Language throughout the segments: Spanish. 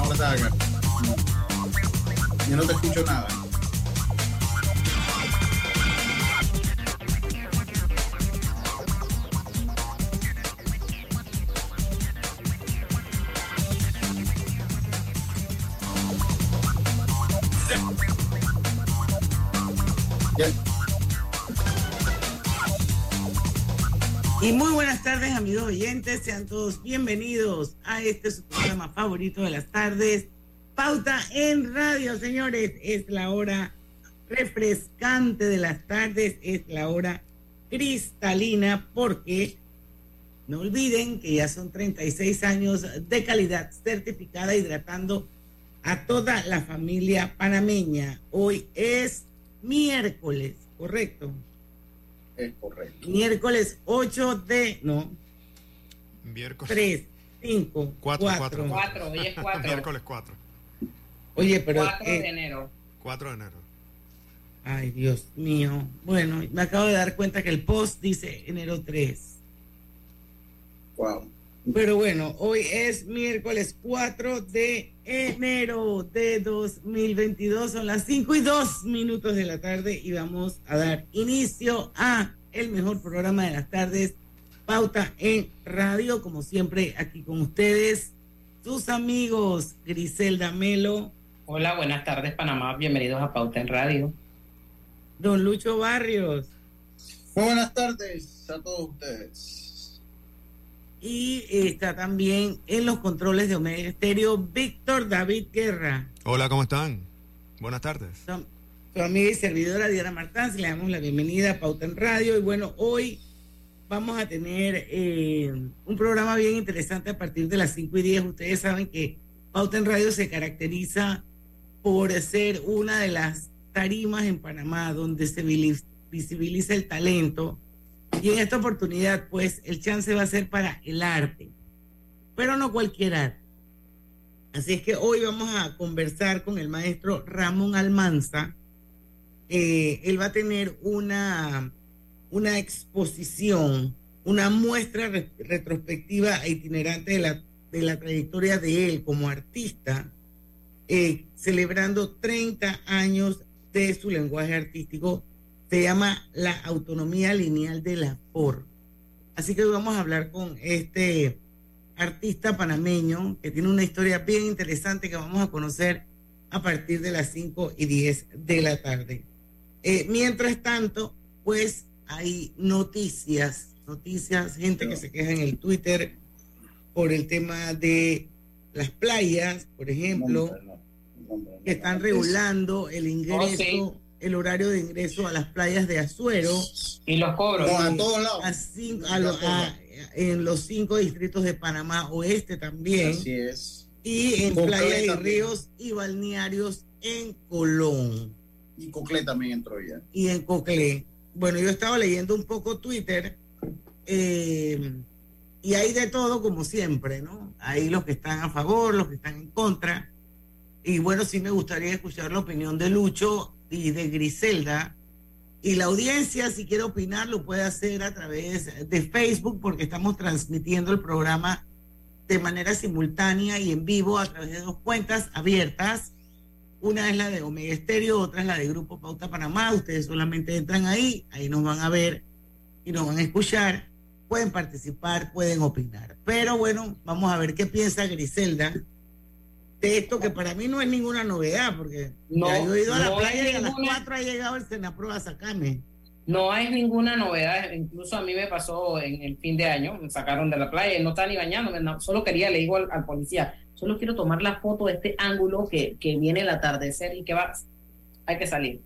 Ahora está acá. Yo no te escucho nada. Y muy buenas tardes, amigos oyentes. Sean todos bienvenidos a este programa favorito de las tardes. Pauta en radio, señores. Es la hora refrescante de las tardes. Es la hora cristalina porque no olviden que ya son 36 años de calidad certificada hidratando a toda la familia panameña. Hoy es miércoles, ¿correcto? Es correcto. Miércoles 8 de. No. Miércoles. 3, 5, 4. 4. 4, hoy es 4. Miércoles 4. Oye, pero. 4 eh, de enero. 4 de enero. Ay, Dios mío. Bueno, me acabo de dar cuenta que el post dice enero 3. Wow. Pero bueno, hoy es miércoles 4 de enero de 2022. Son las 5 y 2 minutos de la tarde y vamos a dar inicio a el mejor programa de las tardes, Pauta en Radio, como siempre aquí con ustedes, sus amigos Griselda Melo, Hola, buenas tardes, Panamá. Bienvenidos a Pauta en Radio. don Lucho Barrios Muy buenas tardes a todos ustedes. y está también en los controles de Omega Estéreo Víctor David Guerra. Hola, ¿cómo están? Buenas tardes. Su amiga y servidora Diana Martán. Le damos la bienvenida a Pauta en Radio. Y bueno, hoy vamos a tener eh, un programa bien interesante a partir de las 5 y 10. Ustedes saben que Pauta en Radio se caracteriza por ser una de las tarimas en Panamá donde se visibiliza el talento. Y en esta oportunidad, pues, el chance va a ser para el arte, pero no cualquier arte. Así es que hoy vamos a conversar con el maestro Ramón Almanza. Eh, él va a tener una, una exposición, una muestra re- retrospectiva e itinerante de la, de la trayectoria de él como artista, eh, celebrando 30 años de su lenguaje artístico. Se llama La Autonomía Lineal de la FOR. Así que hoy vamos a hablar con este artista panameño que tiene una historia bien interesante que vamos a conocer a partir de las 5 y 10 de la tarde. Eh, mientras tanto, pues hay noticias, noticias, gente que se queja en el Twitter por el tema de las playas, por ejemplo, que están regulando el ingreso, el horario de ingreso a las playas de Azuero. Y los cobros. A todos lados. a cin- a lo- a- en los cinco distritos de Panamá Oeste también. Así es. Y en playas y ríos y balnearios en Colón Y Coclé también entró ya. y en Coclé. Bueno, yo estaba leyendo un poco Twitter eh, y hay de todo como siempre, ¿no? Hay los que están a favor, los que están en contra. Y bueno, sí me gustaría escuchar la opinión de Lucho y de Griselda. Y la audiencia, si quiere opinar, lo puede hacer a través de Facebook porque estamos transmitiendo el programa de manera simultánea y en vivo a través de dos cuentas abiertas. Una es la de Omega Estéreo, otra es la de Grupo Pauta Panamá. Ustedes solamente entran ahí, ahí nos van a ver y nos van a escuchar. Pueden participar, pueden opinar. Pero bueno, vamos a ver qué piensa Griselda de esto que para mí no es ninguna novedad, porque No, ya yo he ido a la no playa es y a las ninguna- 4 ha llegado el Senapro a sacarme. No hay ninguna novedad, incluso a mí me pasó en el fin de año, me sacaron de la playa no estaba ni bañándome, no, solo quería, le digo al, al policía, solo quiero tomar la foto de este ángulo que, que viene el atardecer y que va, hay que salir.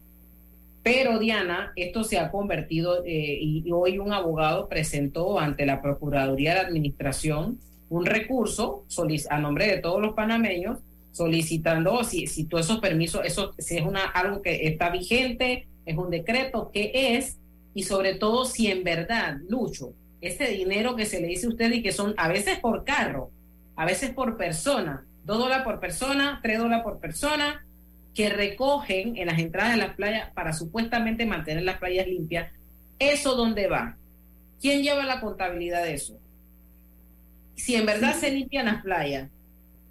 Pero Diana, esto se ha convertido eh, y, hoy un abogado presentó ante la Procuraduría de Administración un recurso a nombre de todos los panameños solicitando si, si todos esos permisos, eso si es una, algo que está vigente, es un decreto, qué es, y sobre todo si en verdad, Lucho, ese dinero que se le dice a usted y que son a veces por carro, a veces por persona, dos dólares por persona, tres dólares por persona, que recogen en las entradas de las playas para supuestamente mantener las playas limpias, ¿eso dónde va? ¿Quién lleva la contabilidad de eso? Si en verdad se limpian las playas,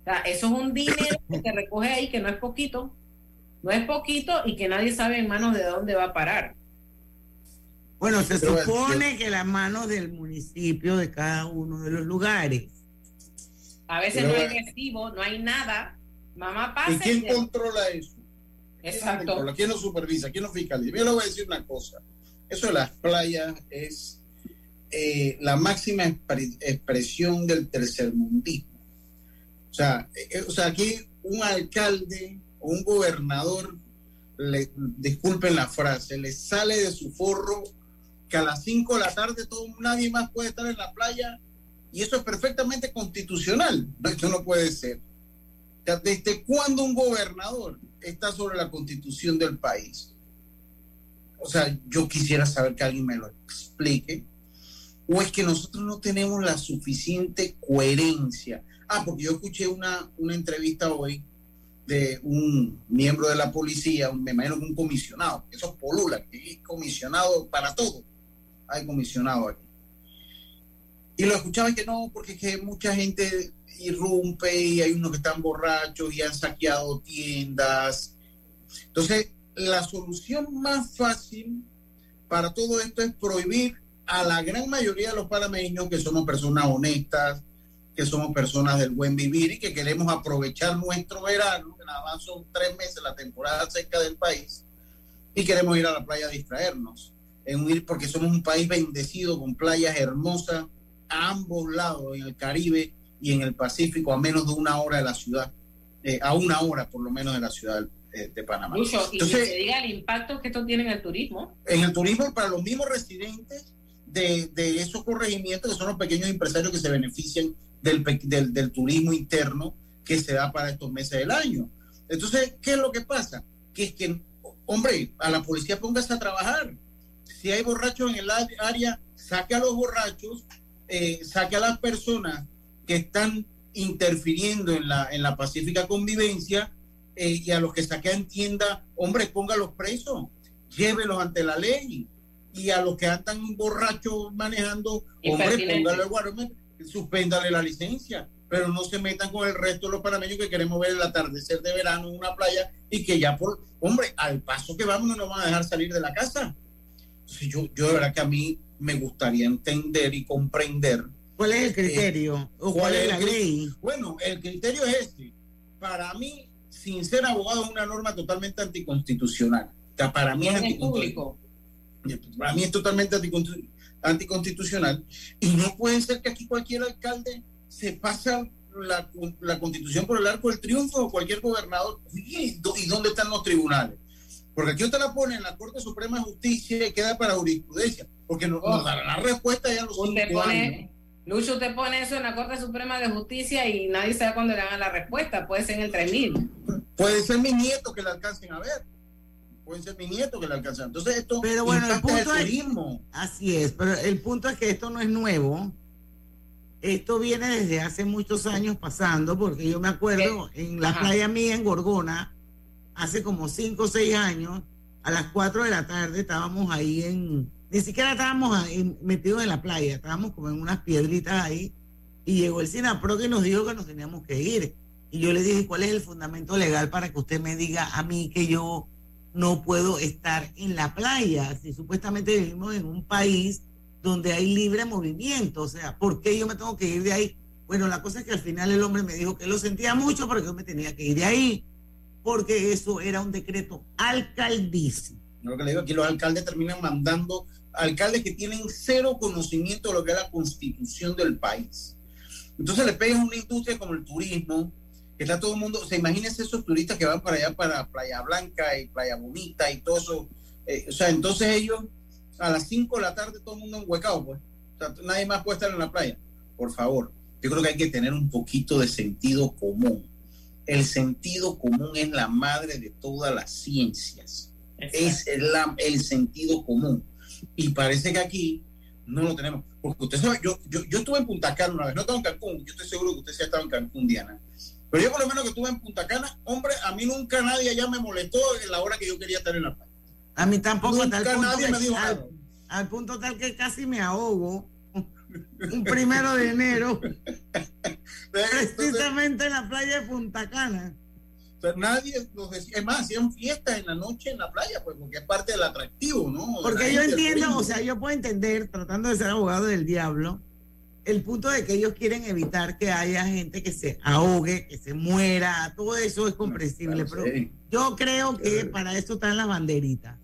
o sea, eso es un dinero que se recoge ahí que no es poquito, no es poquito y que nadie sabe en manos de dónde va a parar. Bueno, se Pero, supone que las manos del municipio de cada uno de los lugares. A veces Pero, no hay recibo, no hay nada. Mamá ¿Y pasa. quién y- controla eso? ¿Quién Exacto. controla? ¿Quién lo supervisa? ¿Quién lo fiscaliza? Yo le voy a decir una cosa. Eso de las playas es eh, la máxima expre- expresión del tercermundismo. O sea, eh, o sea, aquí un alcalde o un gobernador, le, disculpen la frase, le sale de su forro que a las 5 de la tarde todo, nadie más puede estar en la playa y eso es perfectamente constitucional. Eso no puede ser. O sea, ¿Desde cuándo un gobernador está sobre la constitución del país? O sea, yo quisiera saber que alguien me lo explique. ¿O es que nosotros no tenemos la suficiente coherencia? Ah, porque yo escuché una, una entrevista hoy de un miembro de la policía, me imagino que un comisionado, eso es polula, que es comisionado para todo. Hay comisionado aquí. Y lo escuchaba que no, porque es que mucha gente irrumpe y hay unos que están borrachos y han saqueado tiendas. Entonces, la solución más fácil para todo esto es prohibir a la gran mayoría de los panameños que somos personas honestas, que somos personas del buen vivir y que queremos aprovechar nuestro verano, que nada más son tres meses la temporada seca del país, y queremos ir a la playa a distraernos, en ir porque somos un país bendecido con playas hermosas a ambos lados, en el Caribe y en el Pacífico, a menos de una hora de la ciudad, eh, a una hora por lo menos de la ciudad eh, de Panamá. Lucho, y Entonces- que se diga el impacto que esto tiene en el turismo. en el turismo para los mismos residentes de, de esos corregimientos, que son los pequeños empresarios que se benefician del, del, del turismo interno que se da para estos meses del año. Entonces, ¿qué es lo que pasa? Que es que, hombre, a la policía póngase a trabajar. Si hay borrachos en el área, saque a los borrachos, eh, saque a las personas que están interfiriendo en la, en la pacífica convivencia eh, y a los que saquean tienda, hombre, póngalos presos llévelos ante la ley. Y a los que andan borrachos manejando, hombre, póngale el guardia, suspéndale la licencia. Pero no se metan con el resto de los panameños que queremos ver el atardecer de verano en una playa y que ya por, hombre, al paso que vamos no nos van a dejar salir de la casa. Yo, yo de verdad que a mí me gustaría entender y comprender. ¿Cuál es el criterio? ¿O ¿cuál cuál es es la ley? Bueno, el criterio es este. Para mí, sin ser abogado, es una norma totalmente anticonstitucional. O sea, para mí es anticonstitucional. público. Para mí es totalmente anticonstitu- anticonstitucional. Y no puede ser que aquí cualquier alcalde se pasa la, la constitución por el arco del triunfo o cualquier gobernador. ¿Y, dó- y dónde están los tribunales? Porque aquí usted la pone en la Corte Suprema de Justicia y queda para jurisprudencia. Porque no- nos dará la respuesta ya los Usted pone, Lucho, usted pone eso en la Corte Suprema de Justicia y nadie sabe cuándo le hagan la respuesta. Puede ser en el 3000. Puede ser mis nietos que la alcancen a ver. Pueden ser mis nietos que la alcancen. Entonces esto Pero bueno, el punto es- turismo. Así es, pero el punto es que esto no es nuevo. Esto viene desde hace muchos años pasando, porque yo me acuerdo en la Ajá. playa mía en Gorgona, hace como 5 o 6 años, a las 4 de la tarde estábamos ahí en, ni siquiera estábamos metidos en la playa, estábamos como en unas piedritas ahí, y llegó el SINAPRO que nos dijo que nos teníamos que ir. Y yo le dije, ¿cuál es el fundamento legal para que usted me diga a mí que yo no puedo estar en la playa si supuestamente vivimos en un país donde hay libre movimiento? O sea, ¿por qué yo me tengo que ir de ahí? Bueno, la cosa es que al final el hombre me dijo que lo sentía mucho, pero que yo me tenía que ir de ahí, porque eso era un decreto alcaldicio. Lo que le digo aquí, los alcaldes terminan mandando alcaldes que tienen cero conocimiento de lo que es la constitución del país. Entonces le pegan una industria como el turismo, que está todo el mundo, se imagínense esos turistas que van para allá, para Playa Blanca y Playa Bonita y todo eso. Eh, o sea, entonces ellos a las 5 de la tarde todo el mundo enhuecado, pues. O sea, nadie más puede estar en la playa. Por favor, yo creo que hay que tener un poquito de sentido común. El sentido común es la madre de todas las ciencias. Es la, el sentido común. Y parece que aquí no lo tenemos. Porque usted sabe, yo, yo, yo estuve en Punta Cana una vez, no estaba en Cancún, yo estoy seguro que usted sí ha estado en Cancún, Diana. Pero yo por lo menos que estuve en Punta Cana, hombre, a mí nunca nadie allá me molestó en la hora que yo quería estar en la playa. A mí tampoco, Nunca tal nadie me dijo al, nada. al punto tal que casi me ahogo. Un primero de enero, precisamente en la playa de Punta Cana. Sea, nadie nos decía, es más, hacían fiestas en la noche en la playa, pues porque es parte del atractivo, ¿no? Porque yo entiendo, o sea, yo puedo entender, tratando de ser abogado del diablo, el punto de que ellos quieren evitar que haya gente que se ahogue, que se muera, todo eso es comprensible, pero Sí, yo creo que para eso están las banderitas.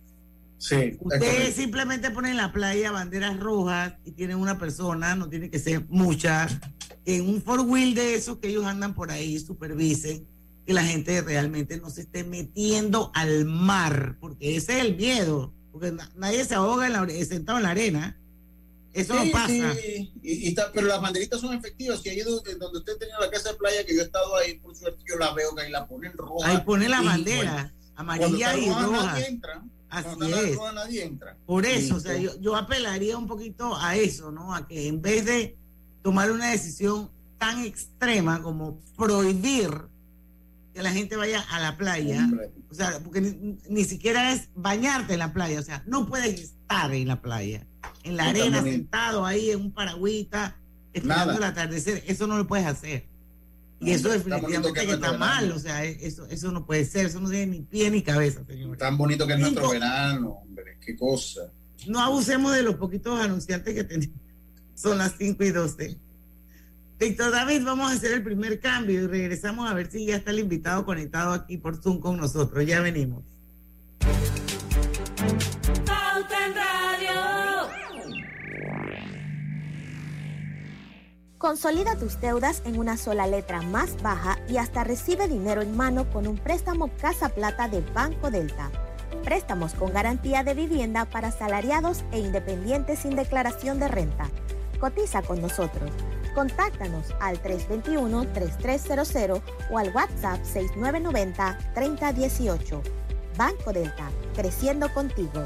sí, es Ustedes simplemente ponen en la playa banderas rojas y tienen una persona, no tiene que ser muchas, en un four wheel de esos que ellos andan por ahí supervisen que la gente realmente no se esté metiendo al mar, porque ese es el miedo, porque na- nadie se ahoga en la sentado en la arena. Eso Sí, no pasa. sí, y, y está, pero las banderitas son efectivas. Si ahí donde, donde usted tenía la casa de playa, que yo he estado ahí, por suerte, yo la veo que ahí la ponen roja. Ahí pone la bandera, bueno, amarilla y roja, roja. Nadie entra. Así Cuando está es. roja, nadie entra. Por eso, o sea, yo, yo apelaría un poquito a eso, ¿no? A que en vez de tomar una decisión tan extrema como prohibir que la gente vaya a la playa, Hombre, o sea, porque ni, ni siquiera es bañarte en la playa, o sea, no puedes estar en la playa, en la arena, también. sentado ahí en un paragüita, esperando el atardecer, eso no lo puedes hacer. Y eso definitivamente que que es está mal, verano. o sea, eso, eso no puede ser, eso no tiene ni pie ni cabeza, señor. tan bonito que es nuestro Cinco. verano, hombre. Qué cosa. no abusemos de los poquitos anunciantes que tenemos. Son las 5 y 12. Víctor David, vamos a hacer el primer cambio y regresamos a ver si ya está el invitado conectado aquí por Zoom con nosotros. Ya venimos. Pauta en Radio. Consolida tus deudas en una sola letra más baja y hasta recibe dinero en mano con un préstamo Casa Plata de Banco Delta. Préstamos con garantía de vivienda para salariados e independientes sin declaración de renta. Cotiza con nosotros. Contáctanos al 321-3300 o al WhatsApp 6990-3018. Banco Delta, creciendo contigo.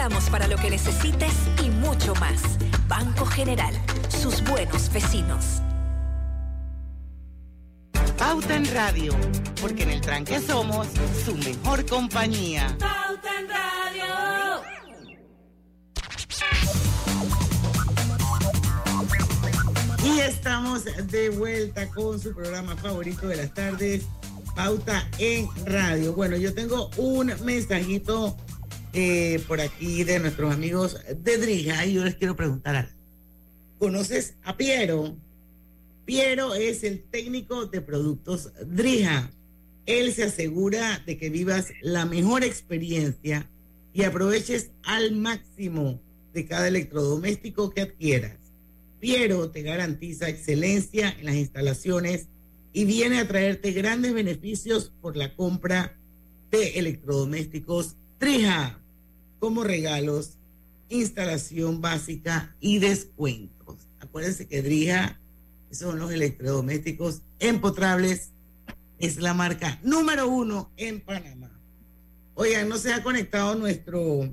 estamos para lo que necesites y mucho más. Banco General, sus buenos vecinos. Pauta en Radio, porque en el tranque somos su mejor compañía. Pauta en Radio. Y estamos de vuelta con su programa favorito de las tardes, Pauta en Radio. Bueno, yo tengo un mensajito eh, por aquí de nuestros amigos de Drija y yo les quiero preguntar. ¿Conoces a Piero? Piero es el técnico de productos Drija. Él se asegura de que vivas la mejor experiencia y aproveches al máximo de cada electrodoméstico que adquieras. Piero te garantiza excelencia en las instalaciones y viene a traerte grandes beneficios por la compra de electrodomésticos Drija, como regalos, instalación básica y descuentos. Acuérdense que Drija son los electrodomésticos empotrables, es la marca número uno en Panamá. Oigan, no se ha conectado nuestro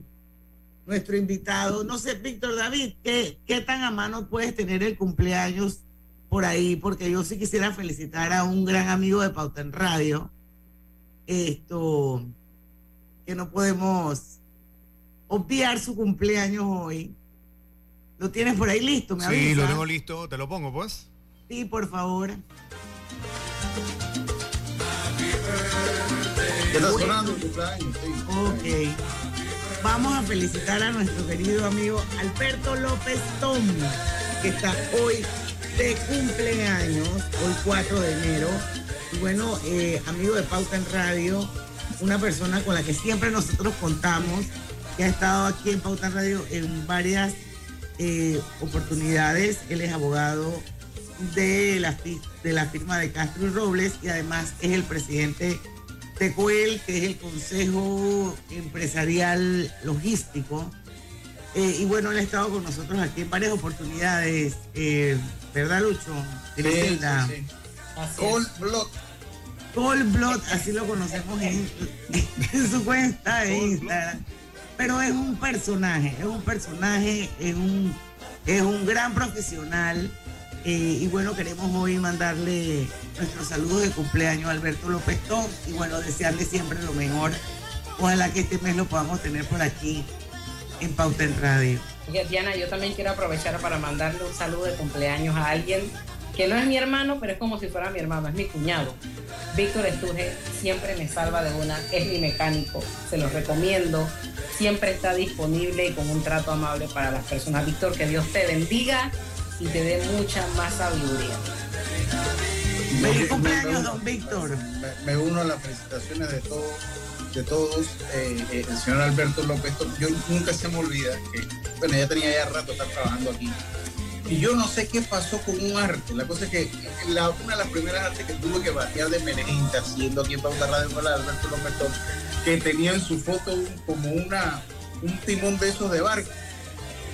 nuestro invitado. No sé, Víctor David, ¿qué, ¿qué tan a mano puedes tener el cumpleaños por ahí? Porque yo sí quisiera felicitar a un gran amigo de Pauta en Radio. Esto, que no podemos obviar su cumpleaños hoy. ¿Lo tienes por ahí listo? ¿Me Sí, avisa? lo tengo listo. ¿Te lo pongo, pues? Sí, por favor. ¿Qué está sonando el cumpleaños? Sí. Ok. Vamos a felicitar a nuestro querido amigo Alberto López Tom, que está hoy de cumpleaños, hoy 4 de enero. Y bueno, eh, amigo de Pauta en Radio, una persona con la que siempre nosotros contamos, que ha estado aquí en Pauta Radio en varias eh, oportunidades. Él es abogado de la, de la firma de Castro y Robles y además es el presidente de COEL, que es el Consejo Empresarial Logístico. Eh, y bueno, él ha estado con nosotros aquí en varias oportunidades, eh, ¿verdad, Lucho? Sí, sí, sí. Cold Blood. Cold Blood, así lo conocemos en, en su cuenta de Instagram. Pero es un personaje, es un personaje, es un, es un gran profesional. eh, y bueno, queremos hoy mandarle nuestros saludos de cumpleaños a Alberto López Tom y bueno, desearle siempre lo mejor. Ojalá que este mes lo podamos tener por aquí en Pauta en Radio. Diana, yo también quiero aprovechar para mandarle un saludo de cumpleaños a alguien que no es mi hermano, pero es como si fuera mi hermano, es mi cuñado. Víctor Estuje siempre me salva de una, es mi mecánico, se los recomiendo, siempre está disponible y con un trato amable para las personas. Víctor, que Dios te bendiga y te dé mucha más sabiduría. Feliz cumpleaños, don Víctor. Me, me uno a las felicitaciones de todos, de todos. eh, eh, el señor Alberto López, yo nunca se me olvida que, bueno, ya tenía ya rato estar trabajando aquí. Y yo no sé qué pasó con un arte. La cosa es que una de las primeras artes que tuve que batear de Menejita, haciendo aquí en Pauta Radio fue la Alberto López que tenía en su foto como una, un timón de esos de barco.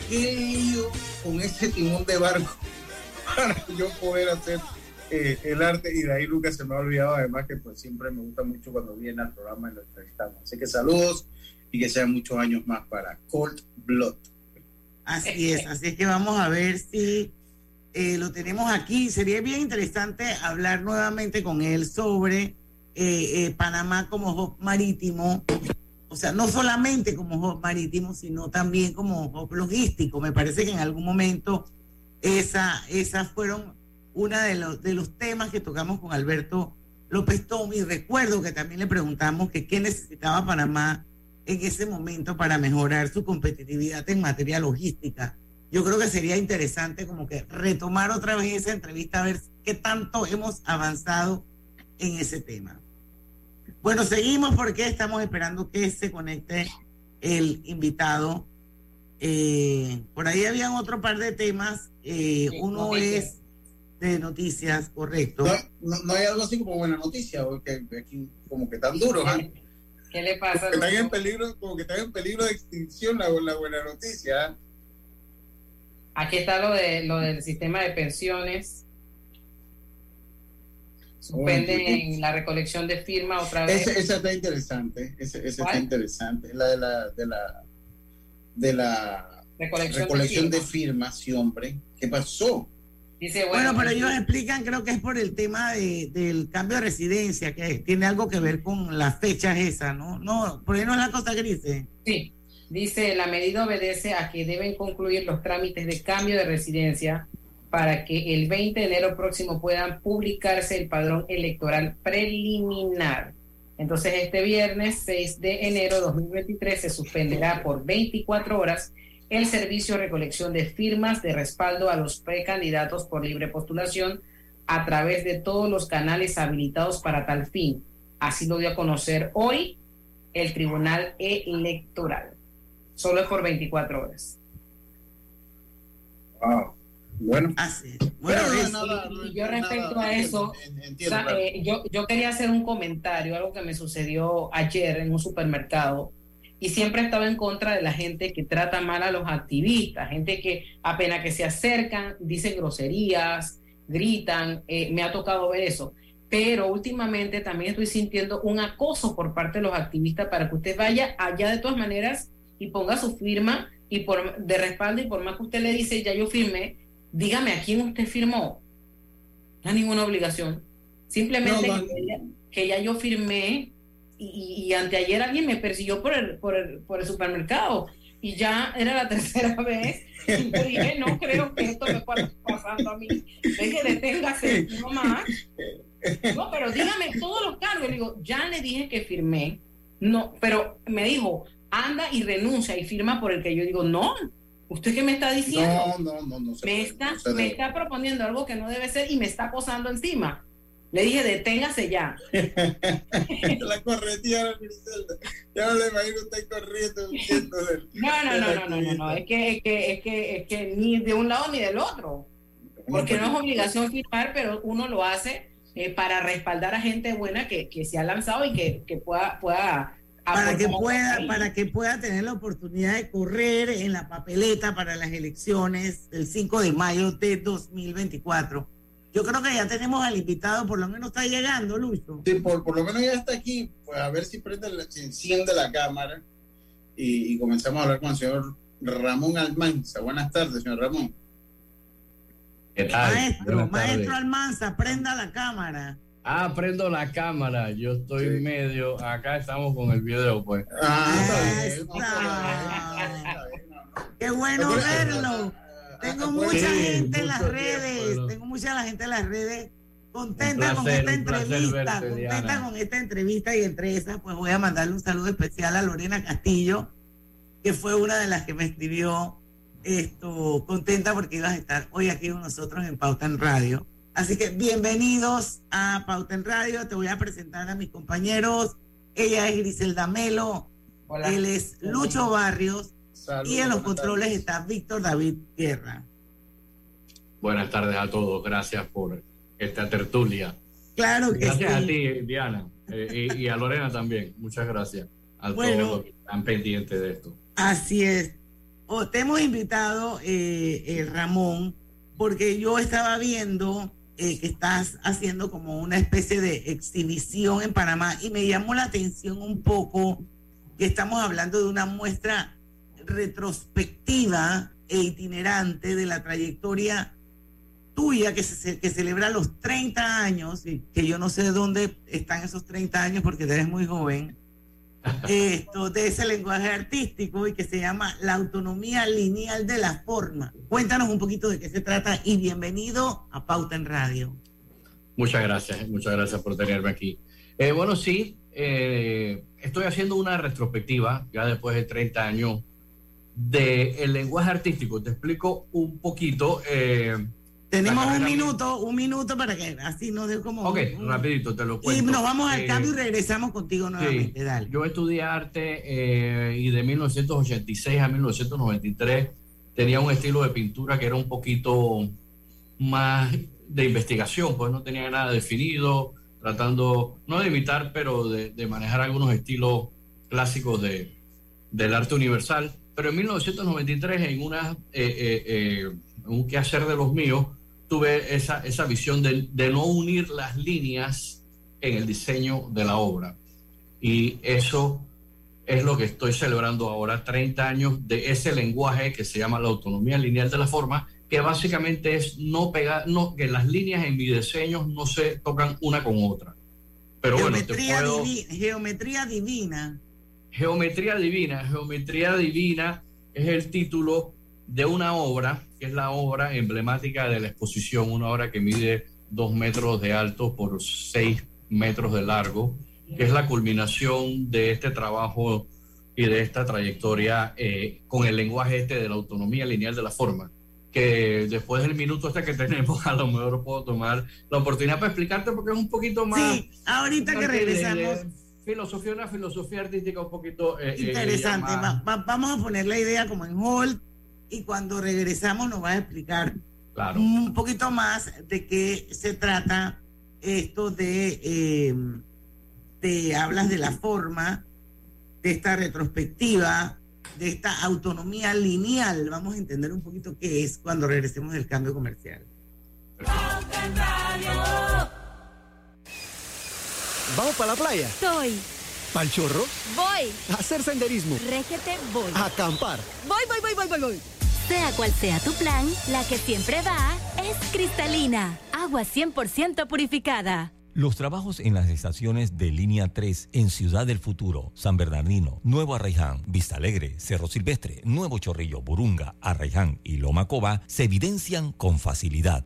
¿Qué lío con ese timón de barco para yo poder hacer eh, el arte? Y de ahí nunca se me ha olvidado, además que pues siempre me gusta mucho cuando viene al programa y lo entrevistamos. Así que saludos y que sean muchos años más para Cold Blood. Así es, así es que vamos a ver si eh, lo tenemos aquí. Sería bien interesante hablar nuevamente con él sobre eh, eh, Panamá como hub marítimo. O sea, no solamente como hub marítimo, sino también como hub logístico. Me parece que en algún momento esa, esas fueron una de los, de los temas que tocamos con Alberto López Tom. Y recuerdo que también le preguntamos que qué necesitaba Panamá en ese momento para mejorar su competitividad en materia logística. Yo creo que sería interesante como que retomar otra vez esa entrevista a ver qué tanto hemos avanzado en ese tema. Bueno, seguimos porque estamos esperando que se conecte el invitado. Eh, por ahí habían otro par de temas. Eh, uno noticias. es de noticias, correcto. No, no- no hay algo así como buena noticia, o que aquí como que tan duro, ¿ah? ¿Qué le pasa? que están en peligro, como que están en peligro de extinción la, la buena noticia. Aquí está lo de lo del sistema de pensiones. Suspenden la recolección de firmas otra vez. Esa está interesante, ese está interesante, la de la, de la de la recolección, de, firmas. sí, hombre. ¿Qué pasó? Dice, bueno, pero ellos explican, creo que es por el tema de, del cambio de residencia, que tiene algo que ver con las fechas esas, ¿no? No, por ahí no es la cosa gris. Sí, dice, la medida obedece a que deben concluir los trámites de cambio de residencia para que el 20 de enero próximo puedan publicarse el padrón electoral preliminar. Entonces, este viernes 6 de enero de 2023 se suspenderá por 24 horas el servicio de recolección de firmas de respaldo a los precandidatos por libre postulación a través de todos los canales habilitados para tal fin. Así lo dio a conocer hoy el Tribunal Electoral. Solo es por 24 horas. Wow. Bueno, bueno y, yo respecto a eso, eh, yo, yo quería hacer un comentario, algo que me sucedió ayer en un supermercado, y siempre he estado en contra de la gente que trata mal a los activistas, gente que apenas que se acercan, dicen groserías, gritan, eh, me ha tocado ver eso. Pero últimamente también estoy sintiendo un acoso por parte de los activistas para que usted vaya allá de todas maneras y ponga su firma y por de respaldo y por más que usted le dice ya yo firmé, dígame a quién usted firmó. No hay ninguna obligación. Simplemente Que, ya, yo firmé y, y, anteayer alguien me persiguió por el, por, el, por el supermercado y ya era la tercera vez. Y yo dije, no creo que esto me esté pasando a mí. que deténgase, no más. No, pero dígame todos los cargos. Le digo, ya le dije que firmé. No, pero me dijo, anda y renuncia y firma por el que yo digo, no, ¿Usted qué me está diciendo? No, no, no, no. me, está, me está proponiendo algo que no debe ser y me está posando encima. Le dije, deténgase ya. la corretía, Ya no le imagino usted corriendo. no, no, no, no, no, no, no. Es que, es que, es que, es que ni de un lado ni del otro. Porque no es obligación firmar, pero uno lo hace eh, para respaldar a gente buena que, que se ha lanzado y que, que pueda, pueda para que pueda para que pueda tener la oportunidad de correr en la papeleta para las elecciones el 5 de mayo de 2024. Yo creo que ya tenemos al invitado, por lo menos está llegando, Lucho. Sí, por, por lo menos ya está aquí. Pues a ver si prende enciende la cámara y, comenzamos a hablar con el señor Ramón Almanza. Buenas tardes, señor Ramón. ¿Qué tal? Maestro, maestro Almanza, prenda la cámara. Ah, prendo la cámara. Yo estoy medio. Acá estamos con el video, pues. Ah, Qué bueno verlo. Tengo mucha gente en las redes. Tengo mucha gente en las redes contenta con esta entrevista. contenta con esta entrevista y entre esas, pues voy a mandarle un saludo especial a Lorena Castillo, que fue una de las que me escribió esto contenta porque ibas a estar hoy aquí con nosotros en Pauta en Radio. Así que bienvenidos a Pauta en Radio. Te voy a presentar a mis compañeros. Ella es Griselda Melo. Él es Lucho Barrios. Y en los controles está Víctor David Guerra. Buenas tardes a todos. Gracias por esta tertulia. Claro que gracias a ti, Diana. Eh, y, a Lorena también. Muchas gracias a todos los que están pendientes de esto. Así es. Oh, te hemos invitado, eh, eh, Ramón, porque yo estaba viendo eh, que estás haciendo como una especie de exhibición en Panamá y me llamó la atención un poco que estamos hablando de una muestra retrospectiva e itinerante de la trayectoria tuya que, se, que celebra los 30 años, y que yo no sé dónde están esos 30 años porque eres muy joven, esto de ese lenguaje artístico y que se llama la autonomía lineal de la forma. Cuéntanos un poquito de qué se trata y bienvenido a Pauta en Radio. Muchas gracias, muchas gracias por tenerme aquí. Eh, bueno, sí, eh, estoy haciendo una retrospectiva ya después de 30 años del el lenguaje artístico. Te explico un poquito. Eh, tenemos un minuto, un minuto para que así nos dé como. Ok, rapidito, te lo cuento. Y nos vamos al cambio y regresamos contigo nuevamente. Dale. Yo estudié arte eh, y de 1986 a 1993 tenía un estilo de pintura que era un poquito más de investigación, pues no tenía nada definido, tratando, no de imitar, pero de, manejar algunos estilos clásicos de, del arte universal. Pero en 1993, en una, eh, eh, un quehacer de los míos, tuve esa, esa visión de, de, no unir las líneas en el diseño de la obra. Y eso es lo que estoy celebrando ahora, 30 años de ese lenguaje que se llama la autonomía lineal de la forma, que básicamente es no pegar, no, que las líneas en mi diseño no se tocan una con otra. Pero geometría bueno, te puedo... geometría divina. Geometría Divina. Geometría Divina es el título de una obra, que es la obra emblemática de la exposición, una obra que mide dos metros de alto por seis metros de largo, que es la culminación de este trabajo y de esta trayectoria eh, con el lenguaje este de la autonomía lineal de la forma que después del minuto este que tenemos a lo mejor puedo tomar la oportunidad para explicarte porque es un poquito más Sí, ahorita que de- de- de regresamos, filosofía una filosofía artística un poquito eh, eh, interesante. más- Va- va- vamos a poner la idea como en hold y cuando regresamos nos va a explicar Claro. un poquito más de qué se trata esto de, eh, de hablas de la forma, de esta retrospectiva, de esta autonomía lineal. Vamos a entender un poquito qué es cuando regresemos del cambio comercial. ¿Vamos para la playa? Soy. ¿Pal chorro? Voy. ¿A hacer senderismo? Régete, voy. ¿A acampar? Voy, voy, voy, voy, voy, voy. Sea cual sea tu plan, la que siempre va es cristalina. Agua 100% purificada. Los trabajos en las estaciones de Línea 3 en Ciudad del Futuro, San Bernardino, Nuevo Arraiján, Vista Alegre, Cerro Silvestre, Nuevo Chorrillo, Burunga, Arraiján y Loma Coba se evidencian con facilidad.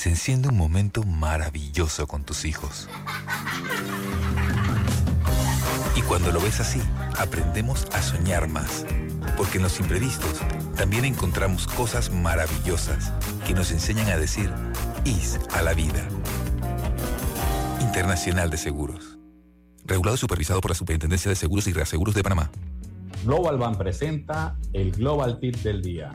se enciende un momento maravilloso con tus hijos. Y cuando lo ves así, aprendemos a soñar más, porque en los imprevistos también encontramos cosas maravillosas que nos enseñan a decir IS a la vida. Internacional de Seguros. Regulado y supervisado por la Superintendencia de Seguros y Reaseguros de Panamá. Global Bank presenta el Global Tip del día.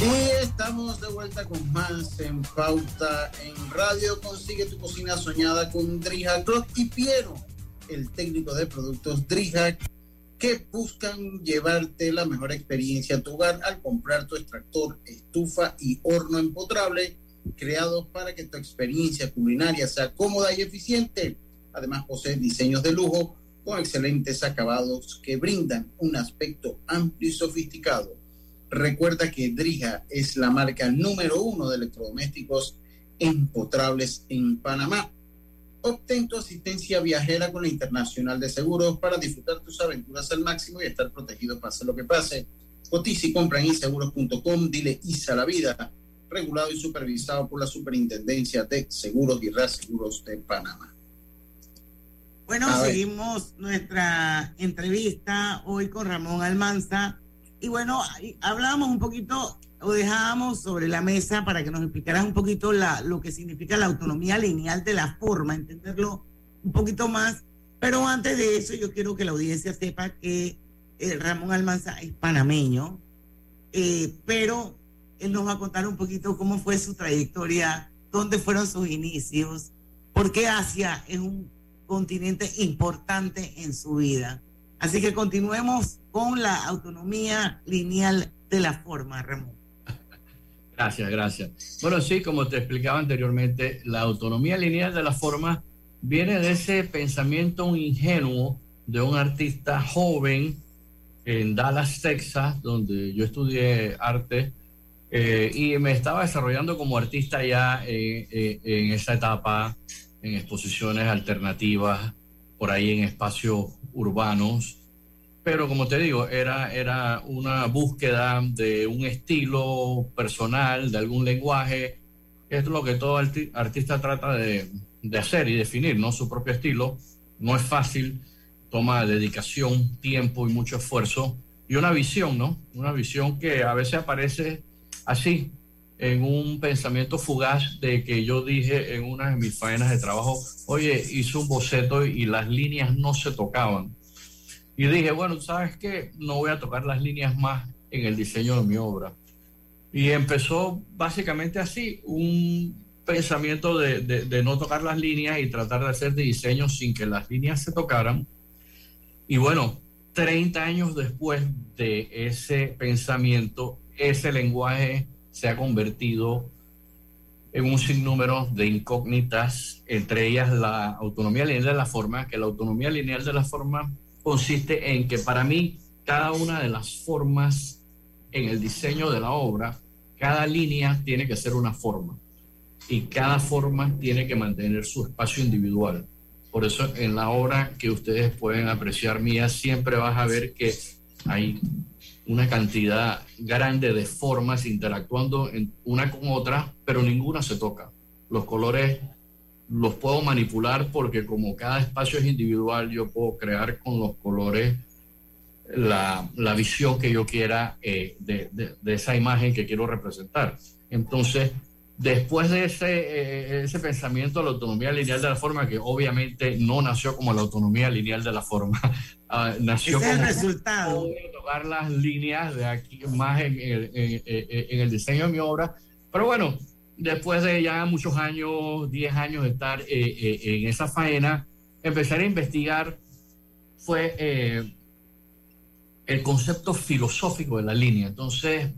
Y estamos de vuelta con más en Pauta en Radio. Consigue tu cocina soñada con Drija Club y Piero, el técnico de productos Drija, que buscan llevarte la mejor experiencia a tu hogar al comprar tu extractor, estufa y horno empotrable, creados para que tu experiencia culinaria sea cómoda y eficiente. Además, posee diseños de lujo con excelentes acabados que brindan un aspecto amplio y sofisticado. Recuerda que Drija es la marca número uno de electrodomésticos empotrables en Panamá. Obtén tu asistencia viajera con la Internacional de Seguros para disfrutar tus aventuras al máximo y estar protegido pase lo que pase. Cotiza y compra en inseguros.com, dile ISA la vida, regulado y supervisado por la Superintendencia de Seguros y Reaseguros de Panamá. Bueno, seguimos nuestra entrevista hoy con Ramón Almanza. Y bueno, hablábamos un poquito o dejábamos sobre la mesa para que nos explicaras un poquito la, lo que significa la autonomía lineal de la forma, entenderlo un poquito más. Pero antes de eso, yo quiero que la audiencia sepa que eh, Ramón Almanza es panameño, eh, pero él nos va a contar un poquito cómo fue su trayectoria, dónde fueron sus inicios, por qué Asia es un continente importante en su vida. Así que continuemos con la autonomía lineal de la forma, Ramón. Gracias, gracias. Bueno, sí, como te explicaba anteriormente, la autonomía lineal de la forma viene de ese pensamiento ingenuo de un artista joven en Dallas, Texas, donde yo estudié arte eh, y me estaba desarrollando como artista ya eh, eh, en esa etapa, en exposiciones alternativas, por ahí en espacios urbanos pero como te digo, era, era una búsqueda de un estilo personal, de algún lenguaje. Es lo que todo artista trata de, de, hacer y definir, ¿no? Su propio estilo. No es fácil, toma dedicación, tiempo y mucho esfuerzo. Y una visión, ¿no? Una visión que a veces aparece así, en un pensamiento fugaz de que yo dije en una de mis faenas de trabajo, oye, hice un boceto y las líneas no se tocaban y dije, bueno, ¿sabes qué? No voy a tocar las líneas más en el diseño de mi obra. Y empezó básicamente así, un pensamiento de, de, no tocar las líneas y tratar de hacer diseño sin que las líneas se tocaran. Y bueno, 30 años después de ese pensamiento, ese lenguaje se ha convertido en un sinnúmero de incógnitas, entre ellas la autonomía lineal de la forma, que la autonomía lineal de la forma consiste en que para mí cada una de las formas en el diseño de la obra, cada línea tiene que ser una forma y cada forma tiene que mantener su espacio individual. Por eso en la obra que ustedes pueden apreciar mía siempre vas a ver que hay una cantidad grande de formas interactuando en una con otra, pero ninguna se toca. Los colores los puedo manipular porque como cada espacio es individual, yo puedo crear con los colores la, la visión que yo quiera eh, de, de, esa imagen que quiero representar. Entonces, después de ese, eh, ese pensamiento de la autonomía lineal de la forma, que obviamente no nació como la autonomía lineal de la forma, uh, nació ese como el resultado. tocar las líneas de aquí más en el, en, en el diseño de mi obra. Pero bueno, después de ya muchos años, 10 años de estar eh, eh, en esa faena, empezar a investigar fue eh, el concepto filosófico de la línea. Entonces,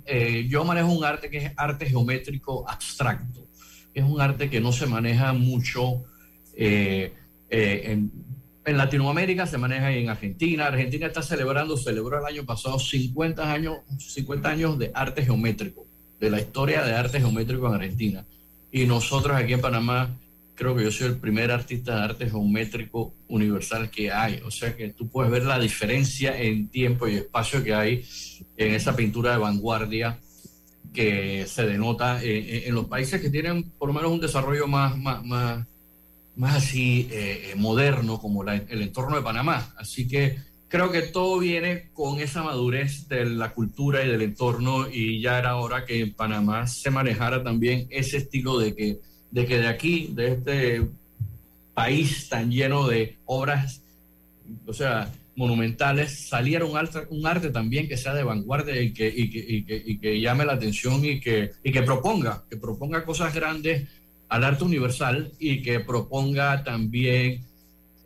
yo manejo un arte que es arte geométrico abstracto. Es un arte que no se maneja mucho en, en, Latinoamérica, se maneja en Argentina. Argentina está celebrando, celebró el año pasado 50 años, 50 años de arte geométrico de la historia de arte geométrico en Argentina. Y nosotros aquí en Panamá, creo que yo soy el primer artista de arte geométrico universal que hay. O sea que tú puedes ver la diferencia en tiempo y espacio que hay en esa pintura de vanguardia que se denota en, los países que tienen por lo menos un desarrollo más, más, más, más así eh, moderno como el entorno de Panamá. Así que creo que todo viene con esa madurez de la cultura y del entorno y ya era hora que en Panamá se manejara también ese estilo de que de, que de aquí, de este país tan lleno de obras, o sea, monumentales, saliera un arte, un arte también que sea de vanguardia y que, y que, y que, llame la atención y que, y que proponga, que proponga cosas grandes al arte universal y que proponga también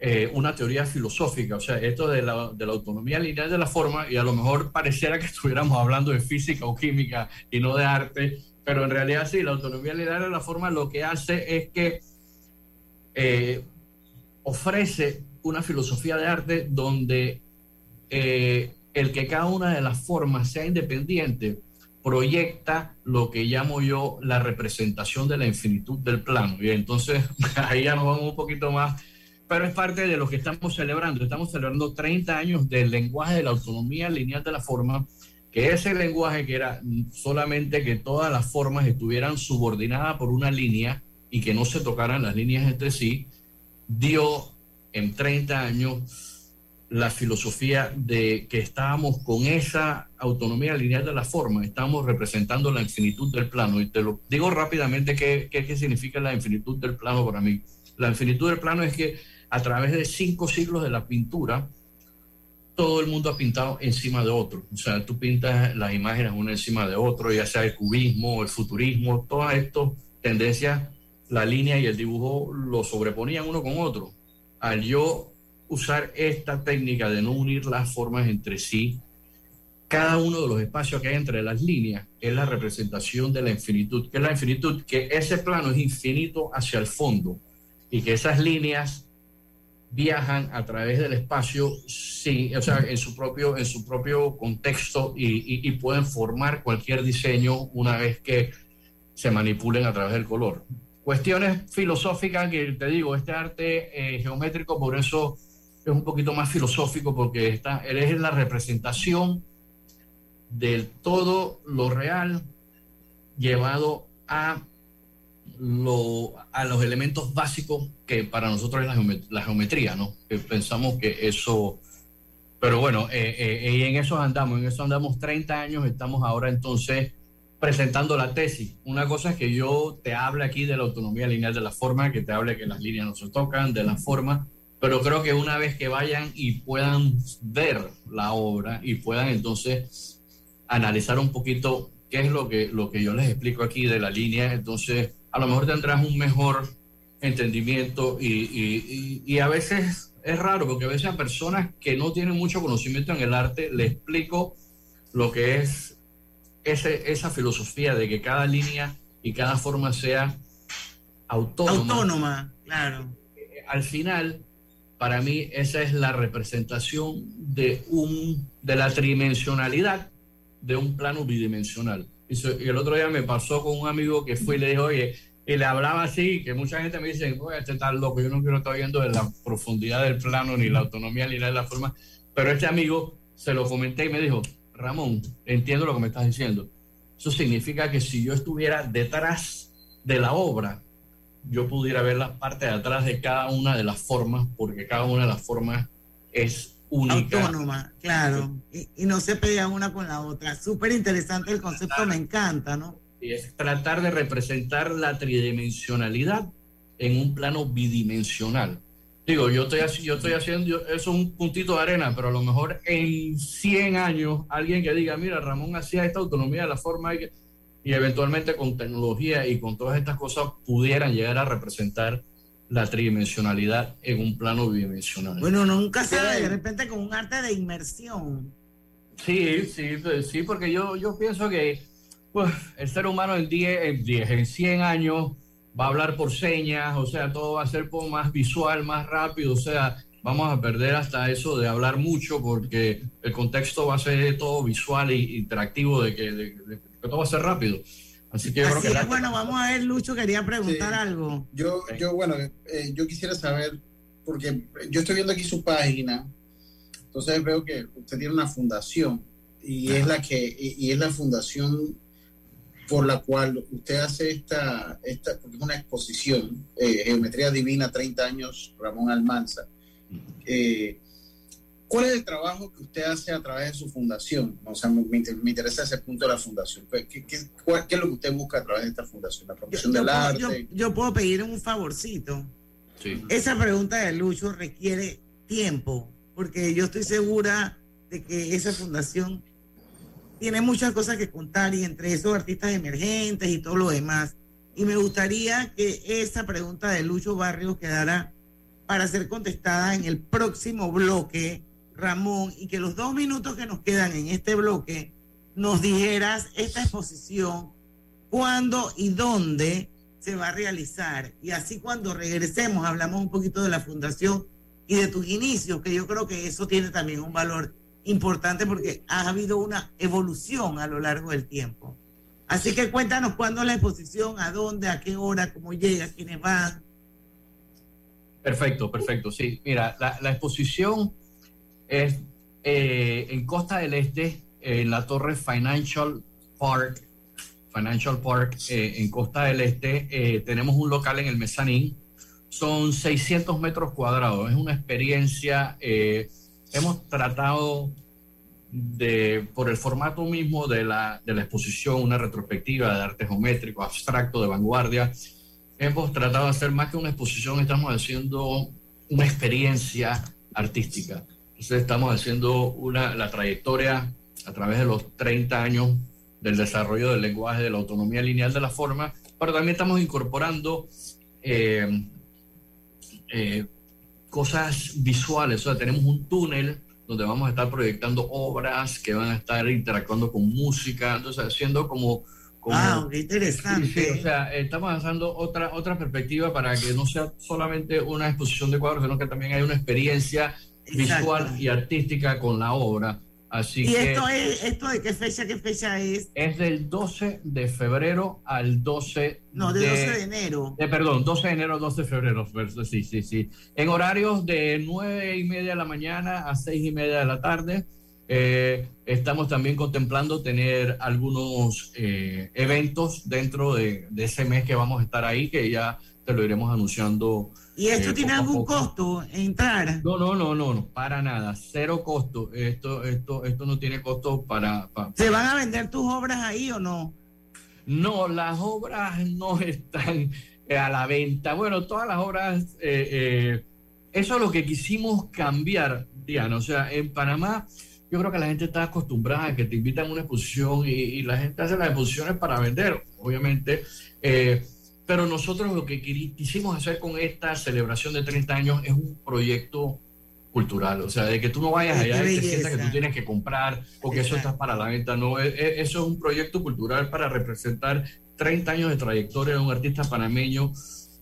eh, una teoría filosófica, o sea, esto de la, de la, autonomía lineal de la forma, y a lo mejor pareciera que estuviéramos hablando de física o química y no de arte, pero en realidad sí, la autonomía lineal de la forma lo que hace es que eh, ofrece una filosofía de arte donde eh, el que cada una de las formas sea independiente proyecta lo que llamo yo la representación de la infinitud del plano. Y entonces ahí ya nos vamos un poquito más pero es parte de lo que estamos celebrando. Estamos celebrando 30 años del lenguaje de la autonomía lineal de la forma, que ese lenguaje que era solamente que todas las formas estuvieran subordinadas por una línea y que no se tocaran las líneas entre sí, dio en 30 años la filosofía de que estábamos con esa autonomía lineal de la forma, estamos representando la infinitud del plano. Y te lo digo rápidamente qué, qué, qué significa la infinitud del plano para mí. La infinitud del plano es que a través de cinco siglos de la pintura, todo el mundo ha pintado encima de otro. O sea, tú pintas las imágenes una encima de otro, ya sea el cubismo, el futurismo, todas estas tendencias, la línea y el dibujo lo sobreponían uno con otro. Al yo usar esta técnica de no unir las formas entre sí, cada uno de los espacios que hay entre las líneas es la representación de la infinitud. ¿Qué es la infinitud? Que ese plano es infinito hacia el fondo y que esas líneas viajan a través del espacio sí, o sea, en su propio, en su propio contexto y, pueden formar cualquier diseño una vez que se manipulen a través del color. Cuestiones filosóficas que te digo, este arte eh, geométrico por eso es un poquito más filosófico porque está, él es la representación del todo lo real llevado a, lo, a los elementos básicos que para nosotros es la geometría, ¿no? Que pensamos que eso... Pero bueno, eh, eh, en eso andamos, en eso andamos 30 años, estamos ahora entonces presentando la tesis. Una cosa es que yo te hable aquí de la autonomía lineal de la forma, que te hable que las líneas no se tocan, de la forma, pero creo que una vez que vayan y puedan ver la obra y puedan entonces analizar un poquito qué es lo que, lo que yo les explico aquí de la línea, entonces a lo mejor tendrás un mejor entendimiento y, y, a veces es raro porque a veces a personas que no tienen mucho conocimiento en el arte le explico lo que es ese, esa filosofía de que cada línea y cada forma sea autónoma. Autónoma, claro. Al final, para mí, esa es la representación de, un, de la tridimensionalidad de un plano bidimensional. Y, el otro día me pasó con un amigo que fue y le dijo, oye, y le hablaba así, que mucha gente me dice, oye, este está loco, yo no quiero estar viendo de la profundidad del plano, ni la autonomía, ni la de la forma. Pero este amigo se lo comenté y me dijo, Ramón, entiendo lo que me estás diciendo. Eso significa que si yo estuviera detrás de la obra, yo pudiera ver la parte de atrás de cada una de las formas, porque cada una de las formas es Autónoma, claro. Y, no se pelean una con la otra. Súper interesante el concepto, me encanta, ¿no? Y es tratar de representar la tridimensionalidad en un plano bidimensional. Digo, yo estoy, yo estoy haciendo, eso es un puntito de arena, pero a lo mejor en 100 años alguien que diga, mira, Ramón hacía esta autonomía de la forma y, y eventualmente con tecnología y con todas estas cosas pudieran llegar a representar la tridimensionalidad en un plano bidimensional. Bueno, nunca se de repente con un arte de inmersión. Sí, sí, pues, sí, porque yo, yo pienso que pues, el ser humano en 10, en, en 100 años va a hablar por señas, o sea, todo va a ser más visual, más rápido, o sea, vamos a perder hasta eso de hablar mucho porque el contexto va a ser todo visual e interactivo, de que, de que todo va a ser rápido. Así que bueno, vamos a ver, Lucho quería preguntar algo. Yo, yo bueno, eh, yo quisiera saber, porque yo estoy viendo aquí su página, entonces veo que usted tiene una fundación y es la que y, es la fundación por la cual usted hace esta, esta porque es una exposición, eh, Geometría Divina, 30 años, Ramón Almanza. Eh, ¿Cuál es el trabajo que usted hace a través de su fundación? O sea, me, interesa ese punto de la fundación. ¿Qué, qué, qué, es lo que usted busca a través de esta fundación? ¿La promoción del arte? Yo, puedo pedir un favorcito. Sí. Esa pregunta de Lucho requiere tiempo, porque yo estoy segura de que esa fundación tiene muchas cosas que contar y entre esos artistas emergentes y todo lo demás. Y me gustaría que esa pregunta de Lucho Barrios quedara para ser contestada en el próximo bloque Ramón, y que los dos minutos que nos quedan en este bloque nos dijeras esta exposición, cuándo y dónde se va a realizar. Y así cuando regresemos hablamos un poquito de la fundación y de tus inicios, que yo creo que eso tiene también un valor importante porque ha habido una evolución a lo largo del tiempo. Así que cuéntanos cuándo la exposición, a dónde, a qué hora, cómo llega, quiénes van. Perfecto, perfecto. Sí, mira, la, la exposición es eh, en Costa del Este, en la torre Financial Park, Financial Park, eh, en Costa del Este, eh, tenemos un local en el mezanín. Son 600 metros cuadrados. Es una experiencia. hemos tratado de, por el formato mismo de la, de la exposición, una retrospectiva de arte geométrico, abstracto, de vanguardia. Hemos tratado de hacer más que una exposición, estamos haciendo una experiencia artística estamos haciendo una, la trayectoria a través de los 30 años del desarrollo del lenguaje, de la autonomía lineal de la forma, pero también estamos incorporando eh, eh, cosas visuales. O sea, tenemos un túnel donde vamos a estar proyectando obras que van a estar interactuando con música, entonces haciendo como... como Wow, qué interesante. Sí, o sea, estamos lanzando otra, otra perspectiva para que no sea solamente una exposición de cuadros, sino que también hay una experiencia visual y artística con la obra. Así ¿Y que esto, es, esto de qué fecha, qué fecha es? es del 12 de febrero al 12 No, de 12 de enero. eh, perdón, 12 de enero, 12 de febrero. Sí, sí, sí. En horarios de 9 y media de la mañana a 6 y media de la tarde. Eh, estamos también contemplando tener algunos eh, eventos dentro de, de ese mes que vamos a estar ahí, que ya te lo iremos anunciando. ¿Y esto eh, tiene algún costo entrar? No, no, no, no, no, para nada, cero costo. Esto, esto, esto no tiene costo para, pa- ¿Se van a vender tus obras ahí o no? No, las obras no están eh, a la venta. Bueno, todas las obras, eh, eh, eso es lo que quisimos cambiar, Diana. O sea, en Panamá, yo creo que la gente está acostumbrada a que te invitan a una exposición y, y la gente hace las exposiciones para vender, obviamente. Eh, pero nosotros lo que quisimos hacer con esta celebración de 30 años es un proyecto cultural, o sea, de que tú no vayas allá y te sientas que tú tienes que comprar o que eso está para la venta, no, e- e- eso es un proyecto cultural para representar 30 años de trayectoria de un artista panameño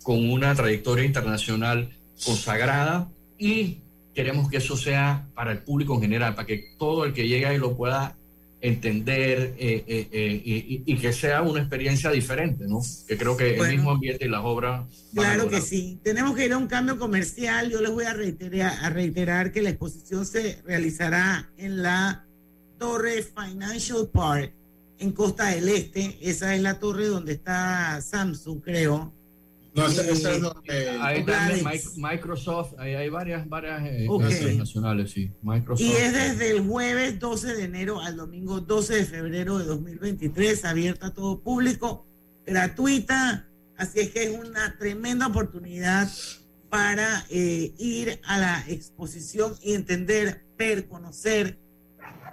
con una trayectoria internacional consagrada y queremos que eso sea para el público en general, para que todo el que llegue ahí lo pueda entender eh, eh, eh, y, que sea una experiencia diferente, ¿no? Que creo que Bueno. el mismo ambiente y las obras... Claro que sí. Tenemos que ir a un cambio comercial. Yo les voy a reiterar, a reiterar que la exposición se realizará en la Torre Financial Park en Costa del Este. Esa es la torre donde está Samsung, creo. No, esa- esa es Eh, donde- Ahí también Mi- Microsoft, ahí hay varias, varias eh, nacionales, sí. Microsoft. Y es desde el jueves 12 de enero al domingo 12 de febrero de 2023, abierta a todo público, gratuita. Así es que es una tremenda oportunidad para eh, ir a la exposición y entender, ver, conocer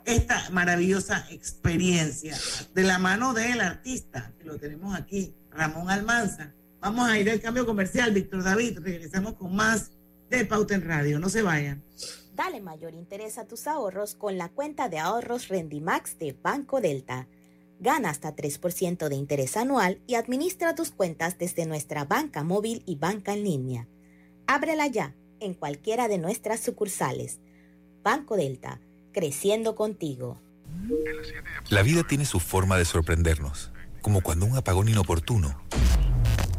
esta maravillosa experiencia de la mano del artista, que lo tenemos aquí, Ramón Almanza. Vamos a ir al cambio comercial, Víctor David. Regresamos con más de Pauta en Radio. No se vayan. Dale mayor interés a tus ahorros con la cuenta de ahorros Rendimax de Banco Delta. Gana hasta 3% de interés anual y administra tus cuentas desde nuestra banca móvil y banca en línea. Ábrela ya en cualquiera de nuestras sucursales. Banco Delta, creciendo contigo. La vida tiene su forma de sorprendernos, como cuando un apagón inoportuno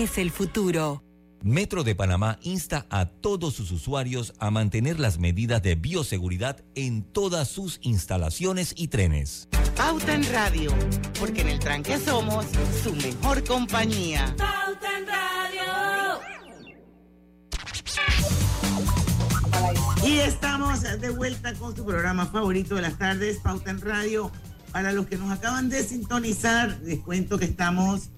el futuro. Metro de Panamá insta a todos sus usuarios a mantener las medidas de bioseguridad en todas sus instalaciones y trenes. Pauta en Radio, porque en el tranque somos su mejor compañía. Pauta en Radio. Y estamos de vuelta con su programa favorito de las tardes, Pauta en Radio. Para los que nos acaban de sintonizar, les cuento que estamos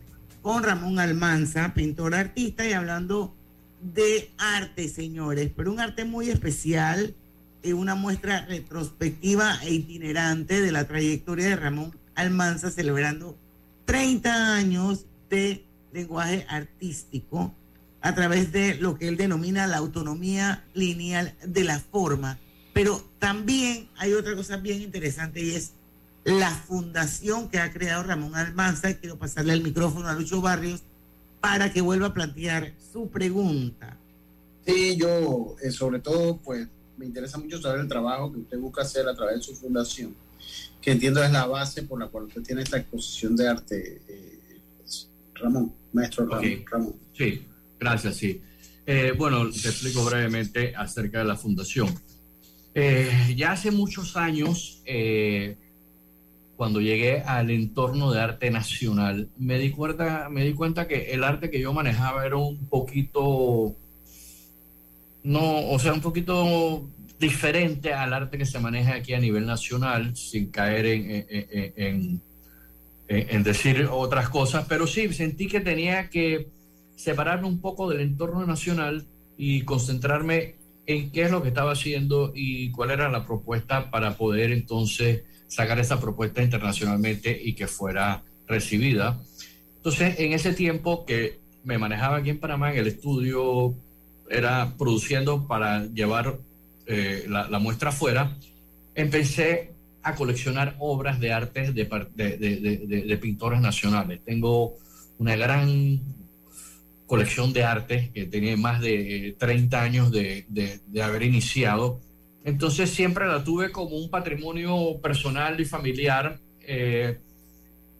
con Ramón Almanza, pintor artista, y hablando de arte, señores, pero un arte muy especial, eh, una muestra retrospectiva e itinerante de la trayectoria de Ramón Almanza, celebrando 30 años de lenguaje artístico a través de lo que él denomina la autonomía lineal de la forma. Pero también hay otra cosa bien interesante y es la fundación que ha creado Ramón Almanza. Quiero pasarle el micrófono a Lucho Barrios para que vuelva a plantear su pregunta. Sí, yo eh, sobre todo pues me interesa mucho saber el trabajo que usted busca hacer a través de su fundación. que entiendo es la base por la cual usted tiene esta exposición de arte, eh, Ramón, maestro Ramón. Sí, gracias, sí. Eh, bueno, te explico brevemente acerca de la fundación. Eh, ya hace muchos años, cuando llegué al entorno de arte nacional, me di, cuenta, me di cuenta que el arte que yo manejaba era un poquito, no, o sea, un poquito diferente al arte que se maneja aquí a nivel nacional, sin caer en, en, decir otras cosas, pero sí sentí que tenía que separarme un poco del entorno nacional y concentrarme en qué es lo que estaba haciendo y cuál era la propuesta para poder entonces sacar esa propuesta internacionalmente y que fuera recibida. Entonces, en ese tiempo que me manejaba aquí en Panamá, en el estudio, era produciendo para llevar eh, la, muestra afuera, empecé a coleccionar obras de arte de, de, pintores nacionales. Tengo una gran colección de arte que tenía más de 30 años de, haber iniciado. Entonces siempre la tuve como un patrimonio personal y familiar eh,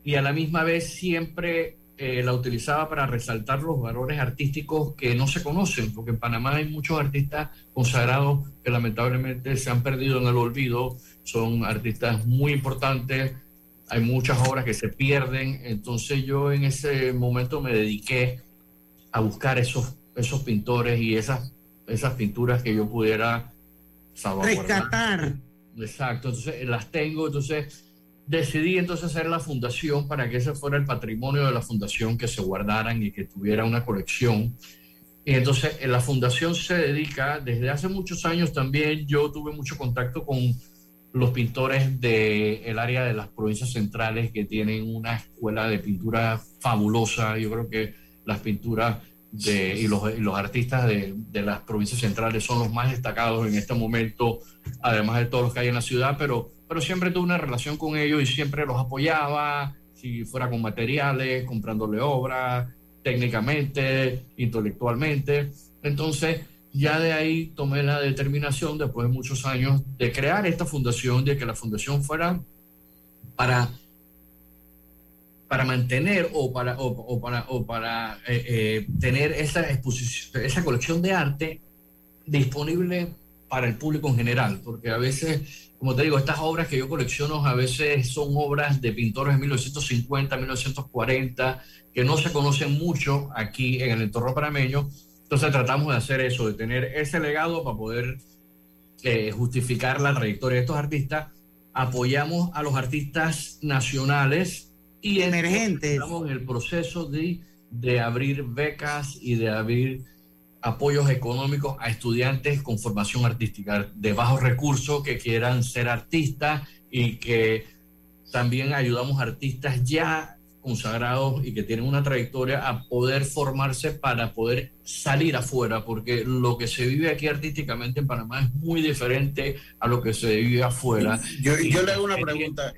y a la misma vez siempre eh, la utilizaba para resaltar los valores artísticos que no se conocen, porque en Panamá hay muchos artistas consagrados que lamentablemente se han perdido en el olvido, son artistas muy importantes, hay muchas obras que se pierden, entonces yo en ese momento me dediqué a buscar esos, esos pintores y esas, esas pinturas que yo pudiera Rescatar. Exacto, entonces las tengo, entonces decidí entonces hacer la fundación para que ese fuera el patrimonio de la fundación, que se guardaran y que tuviera una colección. Y entonces la fundación se dedica, desde hace muchos años también yo tuve mucho contacto con los pintores del área de las provincias centrales que tienen una escuela de pintura fabulosa. Yo creo que las pinturas de, y, los, y los artistas de, de, las provincias centrales son los más destacados en este momento, además de todos los que hay en la ciudad, pero pero siempre tuve una relación con ellos y siempre los apoyaba, si fuera con materiales, comprándole obras, técnicamente, intelectualmente. Entonces, ya de ahí tomé la determinación, después de muchos años, de crear esta fundación, de que la fundación fuera para, para mantener o para, o, para, o para eh, eh, tener esa, exposición, esa colección de arte disponible para el público en general, porque a veces como te digo, estas obras que yo colecciono a veces son obras de pintores de 1950, 1940, que no se conocen mucho aquí en el entorno panameño. Entonces tratamos de hacer eso, de tener ese legado para poder eh, justificar la trayectoria de estos artistas. Apoyamos a los artistas nacionales y emergentes. Estamos en el proceso de, de abrir becas y de abrir apoyos económicos a estudiantes con formación artística de bajos recursos que quieran ser artistas y que también ayudamos a artistas ya consagrados y que tienen una trayectoria a poder formarse para poder salir afuera, porque lo que se vive aquí artísticamente en Panamá es muy diferente a lo que se vive afuera. Yo, yo le hago una pregunta,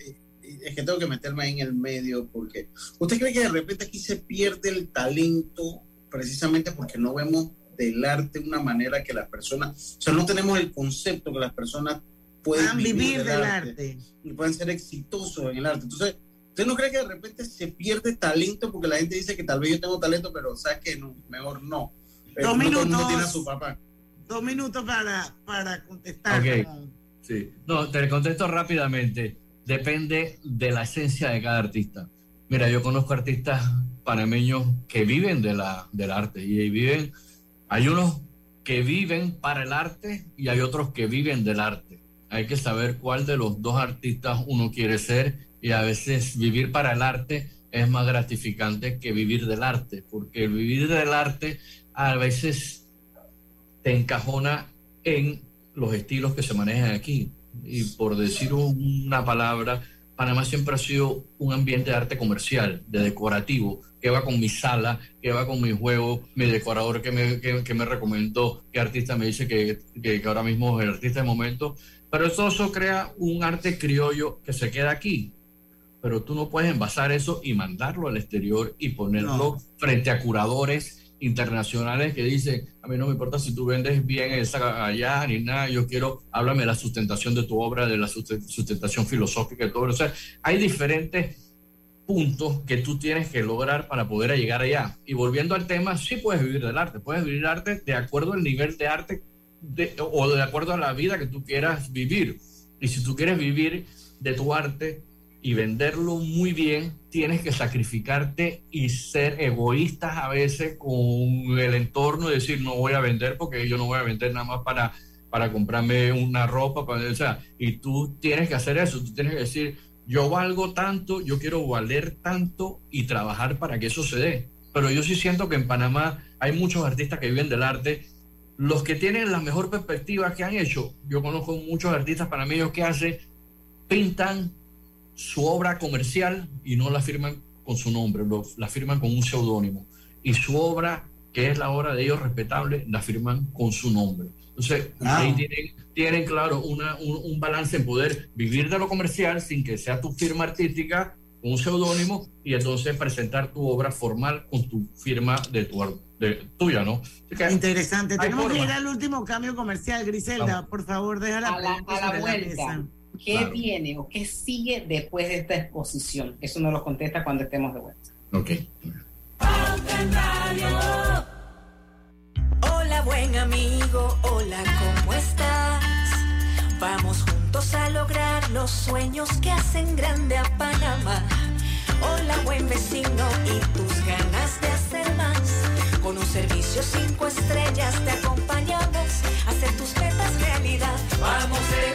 es que tengo que meterme ahí en el medio, porque ¿usted cree que de repente aquí se pierde el talento precisamente porque no vemos del arte de una manera que las personas, o sea, no tenemos el concepto que las personas pueden vivir, del arte, y pueden ser exitosos en el arte. Entonces, ¿usted no cree que de repente se pierde talento porque la gente dice que tal vez yo tengo talento, pero sabes que no, mejor no? Dos minutos. tiene a su papá. Dos minutos para, para contestar. Sí. No, te contesto rápidamente. Depende de la esencia de cada artista. Mira, yo conozco artistas panameños que viven de la, del arte y viven hay unos que viven para el arte y hay otros que viven del arte. Hay que saber cuál de los dos artistas uno quiere ser y a veces vivir para el arte es más gratificante que vivir del arte, porque vivir del arte a veces te encajona en los estilos que se manejan aquí. Y por decir una palabra, Panamá siempre ha sido un ambiente de arte comercial, de decorativo, que va con mi sala, que va con mi juego, mi decorador que me, que, me recomendó, qué artista me dice que, que, ahora mismo es el artista de momento. Pero eso, eso crea un arte criollo que se queda aquí. Pero tú no puedes envasar eso y mandarlo al exterior y ponerlo frente a curadores internacionales que dicen, a mí no me importa si tú vendes bien esa allá ni nada, yo quiero, háblame de la sustentación de tu obra, de la sustentación filosófica y todo. O sea, hay diferentes puntos que tú tienes que lograr para poder llegar allá. Y volviendo al tema, sí puedes vivir del arte, puedes vivir del arte de acuerdo al nivel de arte o de acuerdo a la vida que tú quieras vivir. Y si tú quieres vivir de tu arte y venderlo muy bien, tienes que sacrificarte y ser egoístas a veces con el entorno y decir, no voy a vender porque yo no voy a vender nada más para, para comprarme una ropa. Para, o sea, y tú tienes que hacer eso, tú tienes que decir, yo valgo tanto, yo quiero valer tanto y trabajar para que eso se dé. Pero yo sí siento que en Panamá hay muchos artistas que viven del arte. Los que tienen la mejor perspectiva que han hecho, yo conozco muchos artistas panameños que hacen, pintan su obra comercial y no la firman con su nombre, la firman con un seudónimo. Y su obra, que es la obra de ellos respetable, la firman con su nombre. Entonces, ah. ahí tienen, tienen claro, una, un, balance en poder vivir de lo comercial sin que sea tu firma artística, un seudónimo, y entonces presentar tu obra formal con tu firma de tu de, tuya, ¿no? Interesante. Tenemos que ir al último cambio comercial, Griselda. Por favor, déjala a la, a la vuelta. ¿Qué viene o qué sigue después de esta exposición? Eso nos lo contesta cuando estemos de vuelta. Ok. Hola buen amigo, hola, ¿cómo estás? Vamos juntos a lograr los sueños que hacen grande a Panamá. Hola buen vecino y tus ganas de hacer más. Con un servicio cinco estrellas te acompañamos a hacer tus metas realidad. Vamos de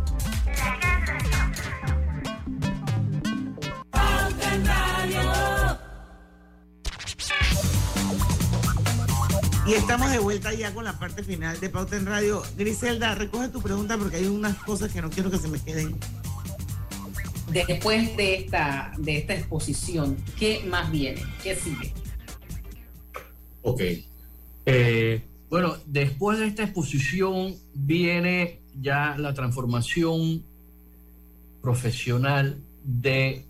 Y estamos de vuelta ya con la parte final de Pauta en Radio. Griselda, recoge tu pregunta porque hay unas cosas que no quiero que se me queden. Después de esta, de esta exposición, ¿qué más viene? ¿Qué sigue? Ok. Eh, bueno, después de esta exposición viene ya la transformación profesional de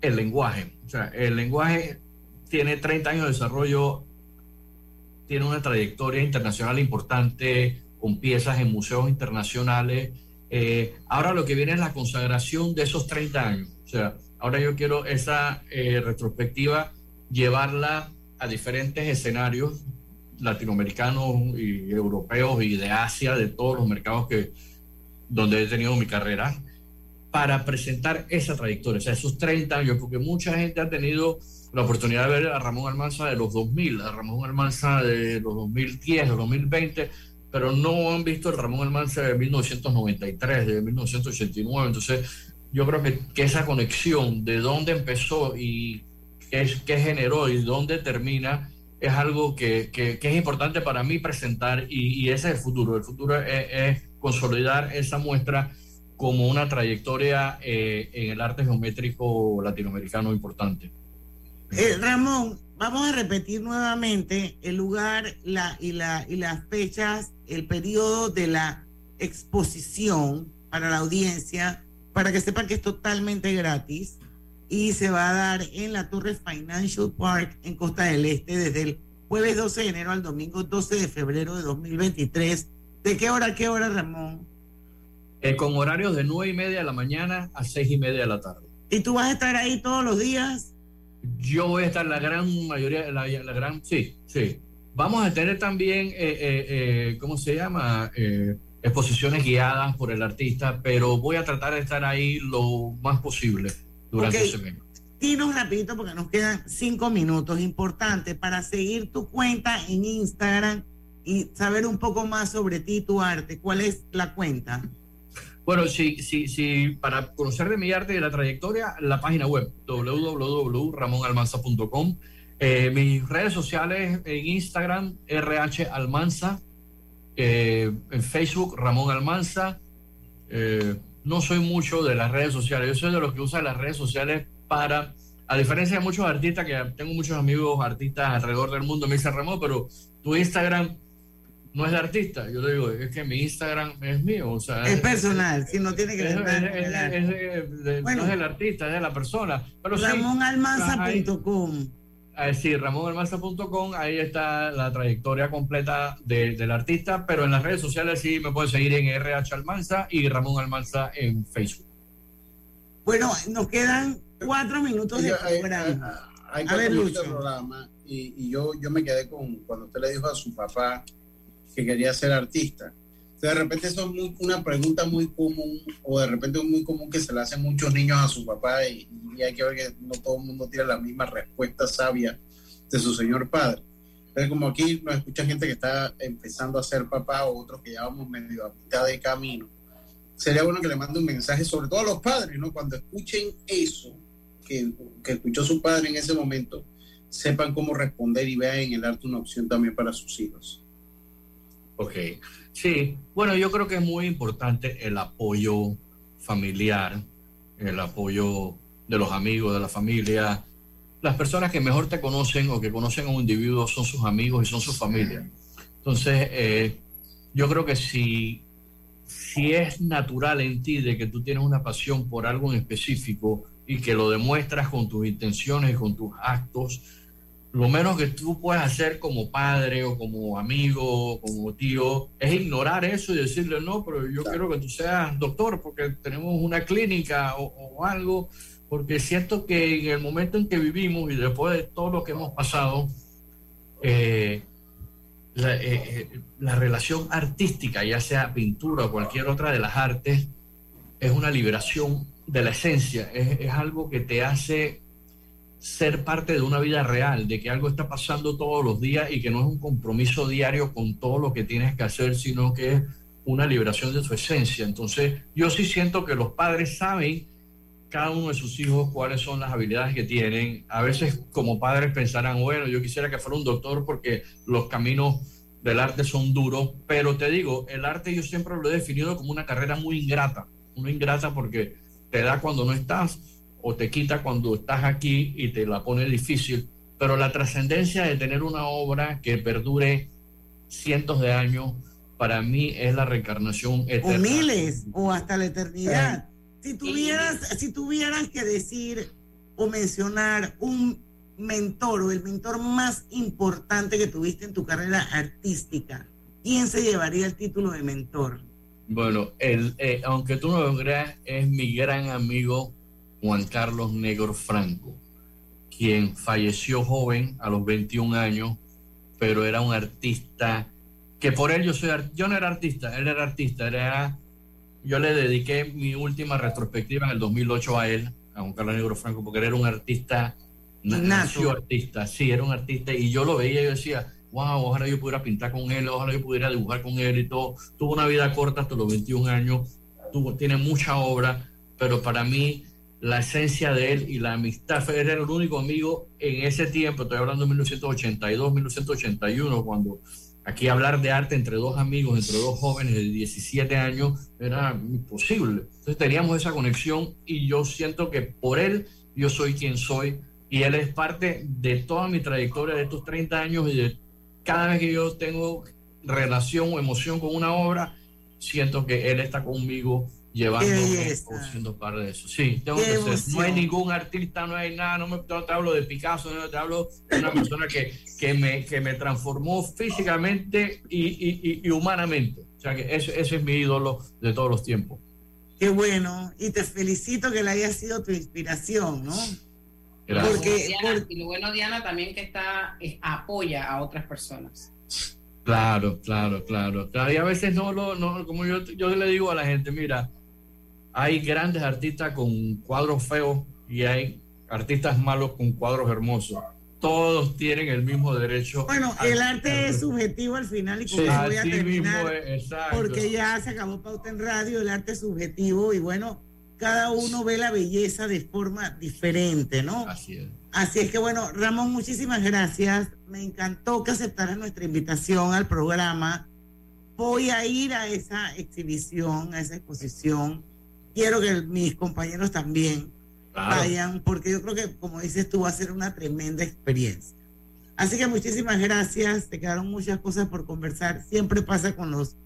el lenguaje. O sea, el lenguaje tiene 30 años de desarrollo tiene una trayectoria internacional importante, con piezas en museos internacionales. Eh, ahora lo que viene es la consagración de esos 30 años. O sea, ahora yo quiero esa eh, retrospectiva llevarla a diferentes escenarios latinoamericanos y europeos y de Asia, de todos los mercados que, donde he tenido mi carrera, para presentar esa trayectoria, o sea, esos 30 años, porque mucha gente ha tenido la oportunidad de ver a Ramón Almanza de los 2000, a Ramón Almanza de los 2010, de los 2020, pero no han visto el Ramón Almanza de 1993, de 1989. Entonces, yo creo que, que esa conexión de dónde empezó y qué, qué generó y dónde termina es algo que, que- que es importante para mí presentar y, y ese es el futuro. El futuro es, es consolidar esa muestra como una trayectoria eh, en el arte geométrico latinoamericano importante. Eh, Ramón, vamos a repetir nuevamente el lugar la, y, la, y las fechas, el periodo de la exposición para la audiencia, para que sepan que es totalmente gratis y se va a dar en la Torre Financial Park en Costa del Este desde el jueves 12 de enero al domingo 12 de febrero de 2023. ¿De qué hora a qué hora, Ramón? Eh, con horarios de nueve y media de la mañana a seis y media de la tarde. ¿Y tú vas a estar ahí todos los días? Yo voy a estar la gran mayoría, la, la gran, sí, sí. Vamos a tener también, eh, eh, eh, ¿cómo se llama? Exposiciones guiadas por el artista, pero voy a tratar de estar ahí lo más posible durante Ok. ese mes. Dinos rapidito porque nos quedan cinco minutos. Importante para seguir tu cuenta en Instagram y saber un poco más sobre ti y tu arte. ¿Cuál es la cuenta? Bueno, sí, sí, sí, para conocer de mi arte y de la trayectoria, la página web www.ramonalmanza.com. Eh, mis redes sociales en Instagram, RH Almanza, eh, en Facebook, Ramón Almanza. Eh, no soy mucho de las redes sociales, yo soy de los que usan las redes sociales para, a diferencia de muchos artistas, que tengo muchos amigos artistas alrededor del mundo, me dicen, Ramón, pero tu Instagram no es de artista. Yo le digo, es que mi Instagram es mío, o sea, Es personal, si no tiene que es, ver nada con es- el es- arte. es de- de- Bueno. no es del artista, es de la persona. Pero sí, RamónAlmanza.com. ahí- sí, ramonalmanza.com, ahí está la trayectoria completa de- del artista, pero en las redes sociales sí me pueden seguir en RH Almanza y Ramón Almanza en Facebook. Bueno, nos quedan cuatro minutos de Oiga, hay- programa. Hay A cuatro ver, minutos Lucho. de programa y, y yo, yo me quedé con cuando usted le dijo a su papá que quería ser artista. Entonces, de repente eso es una pregunta muy común o de repente es muy común que se le hacen muchos niños a su papá y, y hay que ver que no todo el mundo tiene la misma respuesta sabia de su señor padre. Entonces, como aquí nos escucha gente que está empezando a ser papá o otros que ya vamos medio a mitad de camino, sería bueno que le mande un mensaje, sobre todo a los padres, ¿no? Cuando escuchen eso, que, que escuchó su padre en ese momento, sepan cómo responder y vean en el arte una opción también para sus hijos. Ok, sí, bueno, yo creo que es muy importante el apoyo familiar, el apoyo de los amigos, de la familia. Las personas que mejor te conocen o que conocen a un individuo son sus amigos y son su familia. Entonces, eh, yo creo que si, si es natural en ti de que tú tienes una pasión por algo en específico y que lo demuestras con tus intenciones y con tus actos, lo menos que tú puedes hacer como padre o como amigo o como tío es ignorar eso y decirle, no, pero yo quiero que tú seas doctor porque tenemos una clínica o, o algo, porque siento que en el momento en que vivimos y después de todo lo que hemos pasado, eh, la, eh, eh, la relación artística, ya sea pintura o cualquier otra de las artes, es una liberación de la esencia, es, es algo que te hace ser parte de una vida real, de que algo está pasando todos los días y que no es un compromiso diario con todo lo que tienes que hacer, sino que es una liberación de tu esencia. Entonces, yo sí siento que los padres saben cada uno de sus hijos cuáles son las habilidades que tienen. A veces como padres pensarán, bueno, yo quisiera que fuera un doctor porque los caminos del arte son duros, pero te digo, el arte yo siempre lo he definido como una carrera muy ingrata, una ingrata porque te da cuando no estás o te quita cuando estás aquí y te la pone difícil, pero la trascendencia de tener una obra que perdure cientos de años, para mí es la reencarnación O eterna. miles, o hasta la eternidad. Si tuvieras, si tuvieras que decir o mencionar un mentor o el mentor más importante que tuviste en tu carrera artística, ¿quién se llevaría el título de mentor? Bueno, el, eh, aunque tú no lo creas, es mi gran amigo Juan Carlos Negro Franco, quien falleció joven a los 21 años, pero era un artista que por él yo soy, yo no era artista, él era artista, era, yo le dediqué mi última retrospectiva en el 2008 a él, a Juan Carlos Negro Franco, porque él era un artista, nació artista, sí, era un artista, y yo lo veía y yo decía, wow, ojalá yo pudiera pintar con él, ojalá yo pudiera dibujar con él y todo. Tuvo una vida corta hasta los 21 años, tuvo, tiene mucha obra, pero para mí la esencia de él y la amistad. Era el único amigo en ese tiempo, estoy hablando de 1982, 1981, cuando aquí hablar de arte entre dos amigos, entre dos jóvenes de 17 años, era imposible. Entonces teníamos esa conexión y yo siento que por él yo soy quien soy y él es parte de toda mi trayectoria de estos 30 años y de cada vez que yo tengo relación o emoción con una obra, siento que él está conmigo llevándome o siendo parte de eso. Sí, tengo que ser. No hay ningún artista, no hay nada, no, me, te hablo de Picasso, no te hablo de una persona que, que, me, que me transformó físicamente y, y, y, humanamente. O sea que ese, ese, es mi ídolo de todos los tiempos. Qué bueno, y te felicito que le haya sido tu inspiración, ¿no? Gracias. Porque, Y lo bueno, Diana, también que está, apoya a otras personas. Claro, claro, claro, claro. Y a veces no lo, no, como yo, yo le digo a la gente, mira, hay grandes artistas con cuadros feos y hay artistas malos con cuadros hermosos. Todos tienen el mismo derecho. Bueno, el arte es subjetivo al final y eso voy a terminar. porque ya se acabó Pauta en Radio, el arte es subjetivo y bueno, cada uno ve la belleza de forma diferente, ¿no? Así es. Así es que bueno, Ramón, muchísimas gracias. Me encantó que aceptaras nuestra invitación al programa. Voy a ir a esa exhibición, a esa exposición quiero que mis compañeros también vayan, porque yo creo que, como dices tú, va a ser una tremenda experiencia. Así que muchísimas gracias, te quedaron muchas cosas por conversar. Siempre pasa con los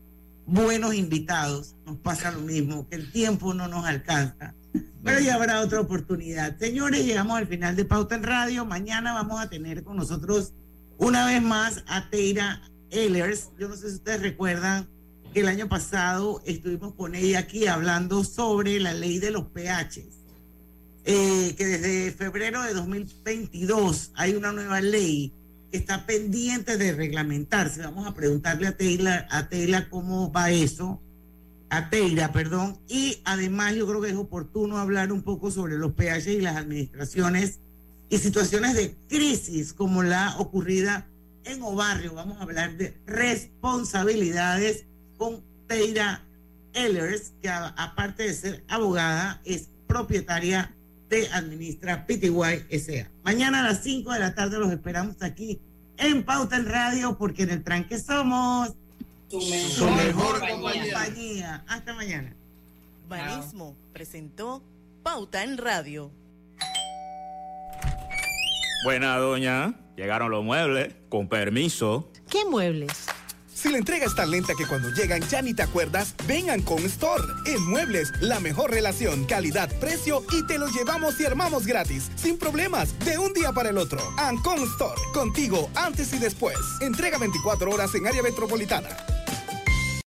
buenos invitados, nos pasa lo mismo, que el tiempo no nos alcanza. Pero ya habrá otra oportunidad. Señores, llegamos al final de Pauta en Radio. Mañana vamos a tener con nosotros una vez más a Teira Ehlers. Yo no sé si ustedes recuerdan el año pasado estuvimos con ella aquí hablando sobre la ley de los pH, eh, que desde febrero de 2022 hay una nueva ley que está pendiente de reglamentarse. Vamos a preguntarle a Teila, a Teila cómo va eso, a Teira, perdón, y además yo creo que es oportuno hablar un poco sobre los pH y las administraciones y situaciones de crisis como la ocurrida en Obarrio. Vamos a hablar de responsabilidades con Teira Ellers, que aparte de ser abogada, es propietaria de Administra PTY SA. Mañana a las 5 de la tarde los esperamos aquí en Pauta en Radio, porque en el tranque somos su mejor, compañía. Hasta mañana. Banismo presentó Pauta en Radio. Buena, doña. Llegaron los muebles. Con permiso. ¿Qué muebles? Si la entrega es tan lenta que cuando llegan ya ni te acuerdas, vengan con Store. En Muebles, la mejor relación, calidad, precio y te lo llevamos y armamos gratis, sin problemas, de un día para el otro. Ancon Store, contigo antes y después. Entrega 24 horas en área metropolitana.